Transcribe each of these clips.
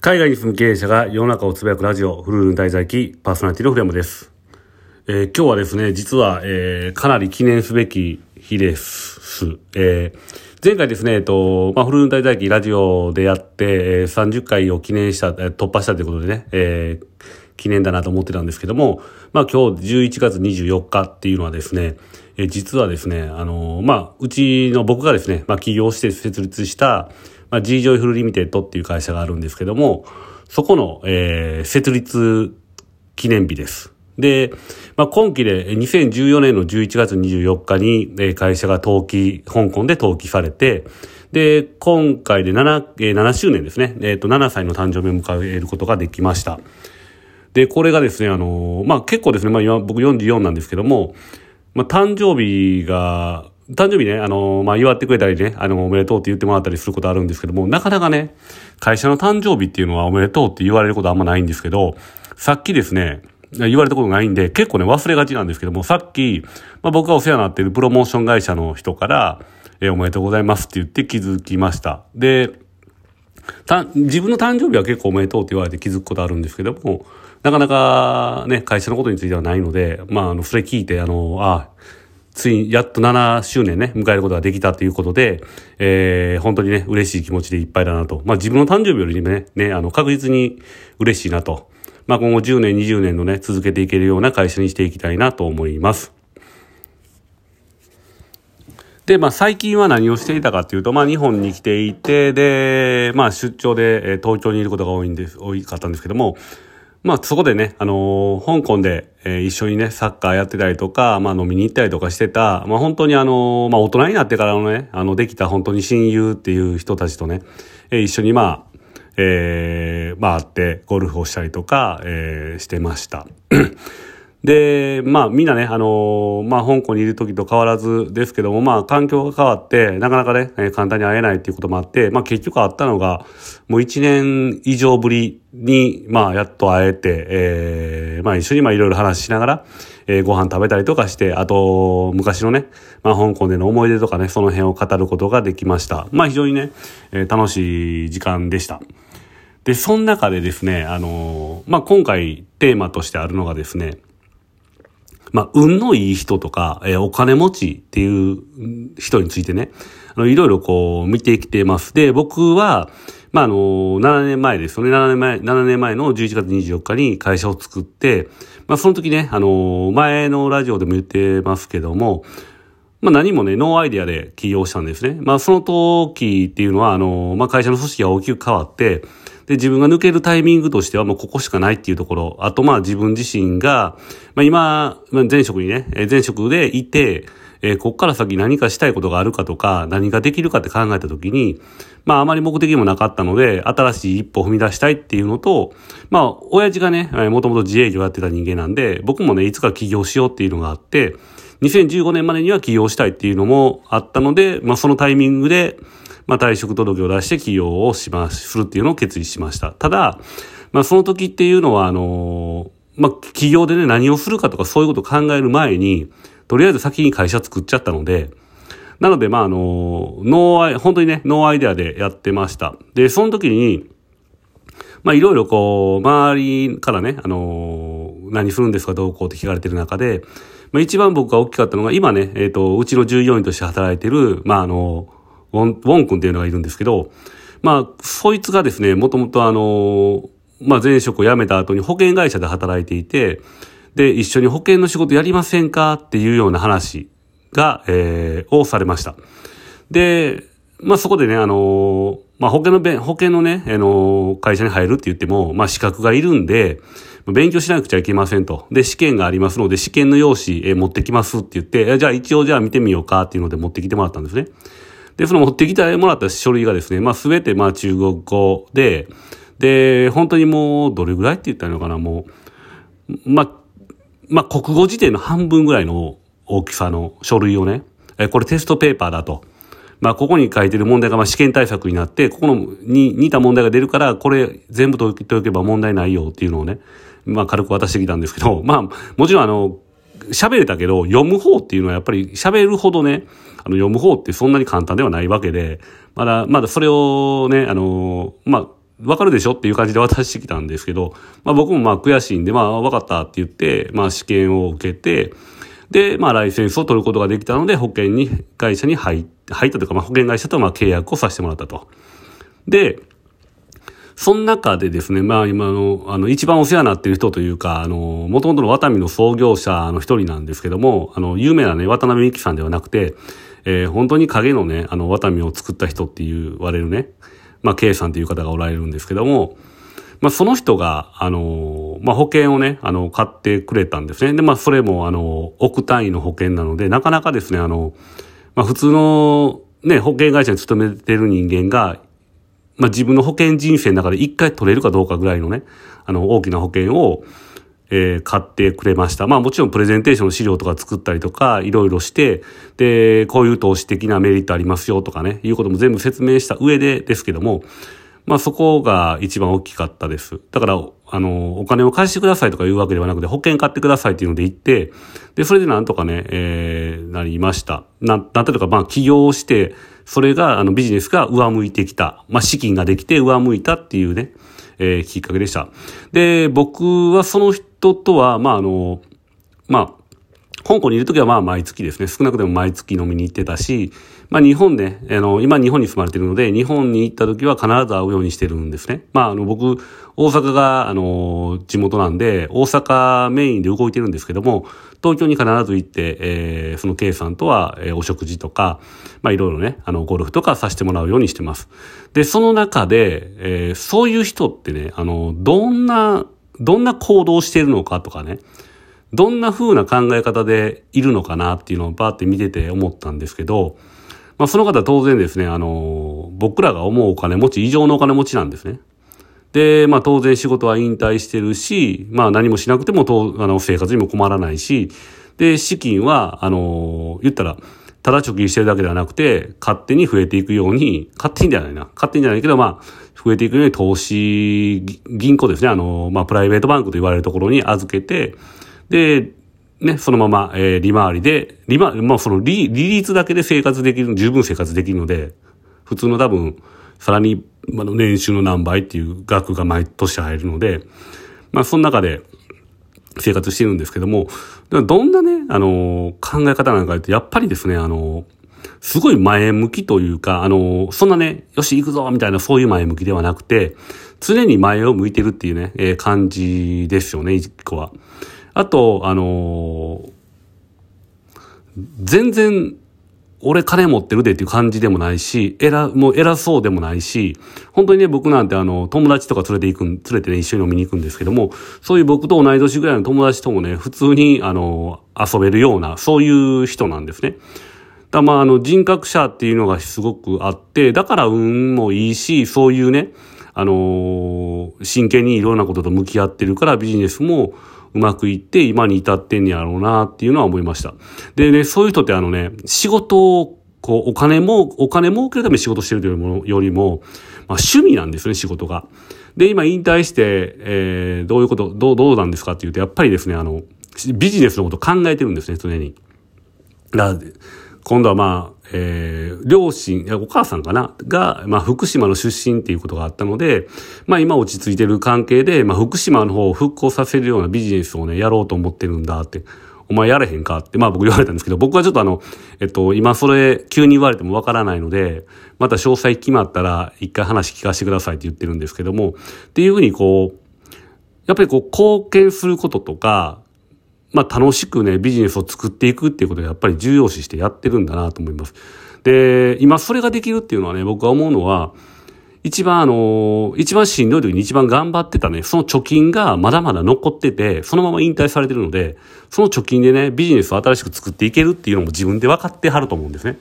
海外に住む経営者が世の中をつぶやくラジオ、フルールン滞在記、パーソナリティのフレームです。えー、今日はですね、実は、えー、かなり記念すべき日です。えー、前回ですね、えっと、まあ、フルールン滞在記ラジオでやって、えー、30回を記念した、突破したということでね、え、記念だなと思ってたんですけども、まあ今日11月24日っていうのはですね、え実はですね、あのまあ、うちの僕がですね、まあ起業して設立した、まあ、G ジョイフルリミテッドっていう会社があるんですけども、そこの、えー、設立記念日です。で、まあ、今期で2014年の11月24日に、え会社が登記、香港で登記されて、で、今回で7、えー、7周年ですね。えっ、ー、と、7歳の誕生日を迎えることができました。で、これがですね、あの、まあ、結構ですね、まあ、今僕44なんですけども、まあ、誕生日が、誕生日ね、あの、まあ、祝ってくれたりね、あの、おめでとうって言ってもらったりすることあるんですけども、なかなかね、会社の誕生日っていうのはおめでとうって言われることあんまないんですけど、さっきですね、言われたことないんで、結構ね、忘れがちなんですけども、さっき、まあ、僕がお世話になっているプロモーション会社の人から、えー、おめでとうございますって言って気づきました。で、た、自分の誕生日は結構おめでとうって言われて気づくことあるんですけども、なかなかね、会社のことについてはないので、まあ、あの、それ聞いて、あの、あついに、やっと7周年ね、迎えることができたということで、えー、本当にね、嬉しい気持ちでいっぱいだなと。まあ自分の誕生日よりもね、ね、あの、確実に嬉しいなと。まあ今後10年、20年のね、続けていけるような会社にしていきたいなと思います。で、まあ最近は何をしていたかっていうと、まあ日本に来ていて、で、まあ出張で、東京にいることが多いんです、多かったんですけども、まあそこでね、あのー、香港で、えー、一緒にね、サッカーやってたりとか、まあ飲みに行ったりとかしてた、まあ本当にあのー、まあ大人になってからのね、あの、できた本当に親友っていう人たちとね、えー、一緒にまあ、えー、まあ会ってゴルフをしたりとか、えー、してました。で、まあみんなね、あの、まあ香港にいる時と変わらずですけども、まあ環境が変わって、なかなかね、簡単に会えないっていうこともあって、まあ結局会ったのが、もう一年以上ぶりに、まあやっと会えて、えー、まあ一緒にまあいろいろ話しながら、えー、ご飯食べたりとかして、あと、昔のね、まあ香港での思い出とかね、その辺を語ることができました。まあ非常にね、えー、楽しい時間でした。で、その中でですね、あの、まあ今回テーマとしてあるのがですね、まあ、運のいい人とか、えー、お金持ちっていう人についてね、あの、いろいろこう見てきてます。で、僕は、まあ、あの、7年前ですよね。7年前、7年前の11月24日に会社を作って、まあ、その時ね、あの、前のラジオでも言ってますけども、まあ何もね、ノーアイデアで起業したんですね。まあその時っていうのは、あの、まあ会社の組織が大きく変わって、で、自分が抜けるタイミングとしてはもうここしかないっていうところ。あとまあ自分自身が、まあ今、前職にね、前職でいて、えー、こっから先何かしたいことがあるかとか、何ができるかって考えたときに、まああまり目的もなかったので、新しい一歩を踏み出したいっていうのと、まあ親父がね、もともと自営業やってた人間なんで、僕もね、いつか起業しようっていうのがあって、2015年までには起業したいっていうのもあったので、まあそのタイミングで、まあ、退職届を出して起業をします、するっていうのを決意しました。ただ、まあ、その時っていうのは、あのまあ、起業でね、何をするかとかそういうことを考える前に、とりあえず先に会社作っちゃったので、なので、まあ、あの、ノーアイ、本当にね、 no idea でやってました。で、その時に、ま、いろいろこう、周りからね、あの、何するんですか、どうこうって聞かれてる中で、まあ、一番僕が大きかったのが、今ね、えっ、ー、と、うちの従業員として働いてる、まあ、あの、ウォン、ウォン君っていうのがいるんですけど、まあ、そいつがですね、もともとあの、まあ、前職を辞めた後に保険会社で働いていて、で、一緒に保険の仕事やりませんかっていうような話が、えー、をされました。で、まあ、そこでね、あの、まあ、保険の、保険のね、あの、会社に入るって言っても、まあ、資格がいるんで、勉強しなくちゃいけませんと。で、試験がありますので、試験の用紙、えー、持ってきますって言って、じゃあ一応じゃあ見てみようかっていうので持ってきてもらったんですね。で、その持ってきてもらった書類がですね、まあすべてまあ中国語で、で、本当にもうどれぐらいって言ったのかな、もう、まあ、まあ国語辞典の半分ぐらいの大きさの書類をね、えこれテストペーパーだと。まあ、ここに書いてる問題がまあ試験対策になって、ここのに似た問題が出るから、これ全部解いておけば問題ないよっていうのをね、まあ軽く渡してきたんですけど、まあ、もちろんあの、喋れたけど、読む方っていうのはやっぱり喋るほどね、あの、読む方ってそんなに簡単ではないわけで、まだ、まだそれをね、あの、まあ、わかるでしょっていう感じで渡してきたんですけど、まあ僕もまあ悔しいんで、まあわかったって言って、まあ試験を受けて、で、まあライセンスを取ることができたので、保険に、会社に入入ったというか、まあ保険会社とまあ契約をさせてもらったと。で、その中でですね、まあ今の、あの、一番お世話になっている人というか、あの、もともとのワタミの創業者の一人なんですけども、あの、有名なね、渡辺美樹さんではなくて、えー、本当に影のね、あの、ワタミを作った人って言われるね、まあ、K さんという方がおられるんですけども、まあ、その人が、あの、まあ、保険をね、あの、買ってくれたんですね。で、まあ、それも、あの、億単位の保険なので、なかなかですね、あの、まあ、普通の、ね、保険会社に勤めてる人間が、まあ、自分の保険人生の中で一回取れるかどうかぐらいのね、あの、大きな保険を、えー、買ってくれました。まあもちろんプレゼンテーションの資料とか作ったりとか、いろいろして、で、こういう投資的なメリットありますよとかね、いうことも全部説明した上でですけども、まあそこが一番大きかったです。だから、あの、お金を返してくださいとかいうわけではなくて、保険買ってくださいっていうので言って、で、それでなんとかね、えー、なりました。な、なんていうか、まあ起業して、それが、あの、ビジネスが上向いてきた。まあ資金ができて上向いたっていうね、えー、きっかけでした。で、僕はその人とは、まあ、あの、まあ、香港にいるときはまあ毎月ですね、少なくとも毎月飲みに行ってたし、まあ日本ね、あの、今日本に住まれてるので、日本に行った時は必ず会うようにしてるんですね。まああの僕、大阪があの、地元なんで、大阪メインで動いてるんですけども、東京に必ず行って、えー、その K さんとは、えー、お食事とか、まあいろいろね、あの、ゴルフとかさせてもらうようにしてます。で、その中で、えー、そういう人ってね、あの、どんな、どんな行動をしているのかとかね、どんな風な考え方でいるのかなっていうのをバーって見てて思ったんですけど、まあその方当然ですね、あの、僕らが思うお金持ち、異常のお金持ちなんですね。で、まあ当然仕事は引退してるし、まあ何もしなくてもとあの生活にも困らないし、で、資金は、あの、言ったら、ただ貯金してるだけではなくて、勝手に増えていくように、勝手にじゃないな。勝手にじゃないけど、まあ、増えていくように投資、銀行ですね。あの、まあ、プライベートバンクと言われるところに預けて、で、ね、そのまま、えー、利回りで、利回り、まあその利、利率だけで生活できる、十分生活できるので、普通の多分、さらに、まあ、年収の何倍っていう額が毎年入るので、まあその中で生活してるんですけども、どんなね、あの、考え方なんかってやっぱりですね、あの、すごい前向きというか、あの、そんなね、よし行くぞみたいなそういう前向きではなくて、常に前を向いてるっていうね、えー、感じですよね、一個は。あと、あのー、全然、俺金持ってるでっていう感じでもないし、偉、もう偉そうでもないし、本当にね、僕なんてあの、友達とか連れて行く連れてね、一緒に飲みに行くんですけども、そういう僕と同い年ぐらいの友達ともね、普通に、あの、遊べるような、そういう人なんですね。だまあ、あの、人格者っていうのがすごくあって、だから運もいいし、そういうね、あの真剣にいろんなことと向き合ってるからビジネスも、うまくいって今に至ってんやろうなっていうのは思いました。でね、そういう人ってあのね、仕事をこう、お金も、お金儲けるために仕事してるというものよりも、まあ趣味なんですね、仕事が。で、今引退して、えー、どういうこと、どう、どうなんですかっていうと、やっぱりですね、あの、ビジネスのこと考えてるんですね、常に。だ今度はまあ、えー、両親、お母さんかな？が、まあ、福島の出身っていうことがあったので、まあ、今落ち着いてる関係で、まあ、福島の方を復興させるようなビジネスをね、やろうと思ってるんだって。お前やれへんかって、まあ僕言われたんですけど、僕はちょっとあの、えっと、今それ急に言われてもわからないので、また詳細決まったら一回話聞かせてくださいって言ってるんですけども、っていうふうにこう、やっぱりこう貢献することとか、まあ楽しくね、ビジネスを作っていくっていうことをやっぱり重要視してやってるんだなと思います。で、今それができるっていうのはね、僕は思うのは、一番あの、一番しんどい時に一番頑張ってたね、その貯金がまだまだ残ってて、そのまま引退されてるので、その貯金でね、ビジネスを新しく作っていけるっていうのも自分で分かってはると思うんですね。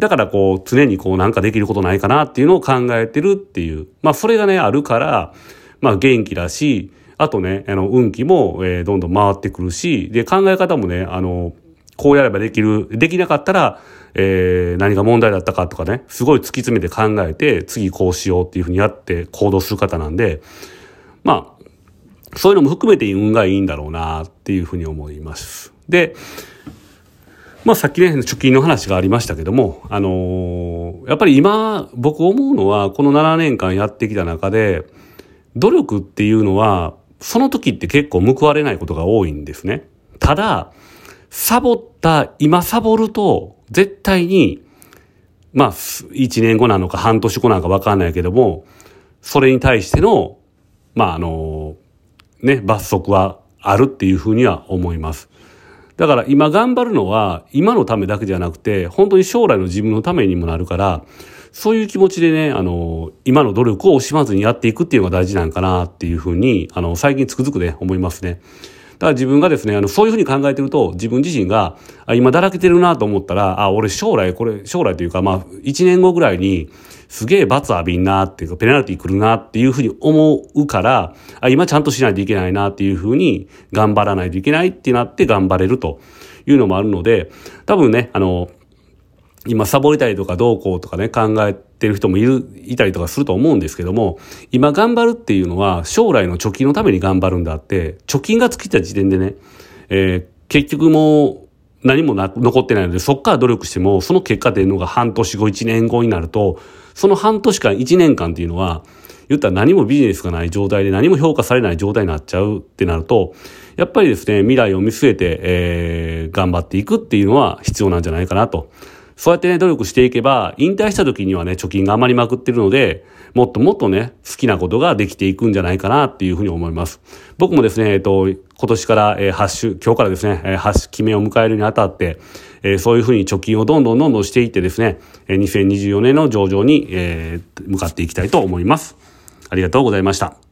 だからこう、常にこうなんかできることないかなっていうのを考えてるっていう。まあそれがね、あるから、まあ元気だし、あとね、あの、運気も、えー、どんどん回ってくるし、で、考え方もね、あの、こうやればできる、できなかったら、えー、何が問題だったかとかね、すごい突き詰めて考えて、次こうしようっていうふうにやって行動する方なんで、まあ、そういうのも含めて運がいいんだろうなっていうふうに思います。で、まあさっきね、貯金の話がありましたけども、あのー、やっぱり今、僕思うのは、この7年間やってきた中で、努力っていうのは、その時って結構報われないことが多いんですね。ただ、サボった、今サボると、絶対に、まあ、1年後なのか半年後なのかわかんないけども、それに対しての、まあ、あの、ね、罰則はあるっていうふうには思います。だから今頑張るのは今のためだけじゃなくて、本当に将来の自分のためにもなるから、そういう気持ちでね、あの、今の努力を惜しまずにやっていくっていうのが大事なんかなっていうふうに、あの、最近つくづくね、思いますね。だから自分がですね、あの、そういうふうに考えてると、自分自身が、あ、今だらけてるなと思ったら、あ、俺将来、これ、将来というか、まあ、1年後ぐらいに、すげえ罰浴びんなっていうか、ペナルティ来るなっていうふうに思うから、あ、今ちゃんとしないといけないなっていうふうに、頑張らないといけないってなって頑張れるというのもあるので、多分ね、あの、今サボりたいとかどうこうとかね、考えてる人もいる、いたりとかすると思うんですけども、今頑張るっていうのは将来の貯金のために頑張るんだって、貯金が尽きた時点でね、えー、結局もう何もな残ってないので、そっから努力しても、その結果出るのが半年後、1年後になると、その半年間、1年間っていうのは、言ったら何もビジネスがない状態で何も評価されない状態になっちゃうってなると、やっぱりですね、未来を見据えて、えー、頑張っていくっていうのは必要なんじゃないかなと。そうやってね、努力していけば、引退した時にはね、貯金が余りまくってるので、もっともっとね、好きなことができていくんじゃないかなっていうふうに思います。僕もですね、えっと、今年から、えー、ハッシュ、今日からですね、えー、ハッシュ決めを迎えるにあたって、えー、そういうふうに貯金をどんどんどんどんしていってですね、えー、2024年の上場に、えー、向かっていきたいと思います。ありがとうございました。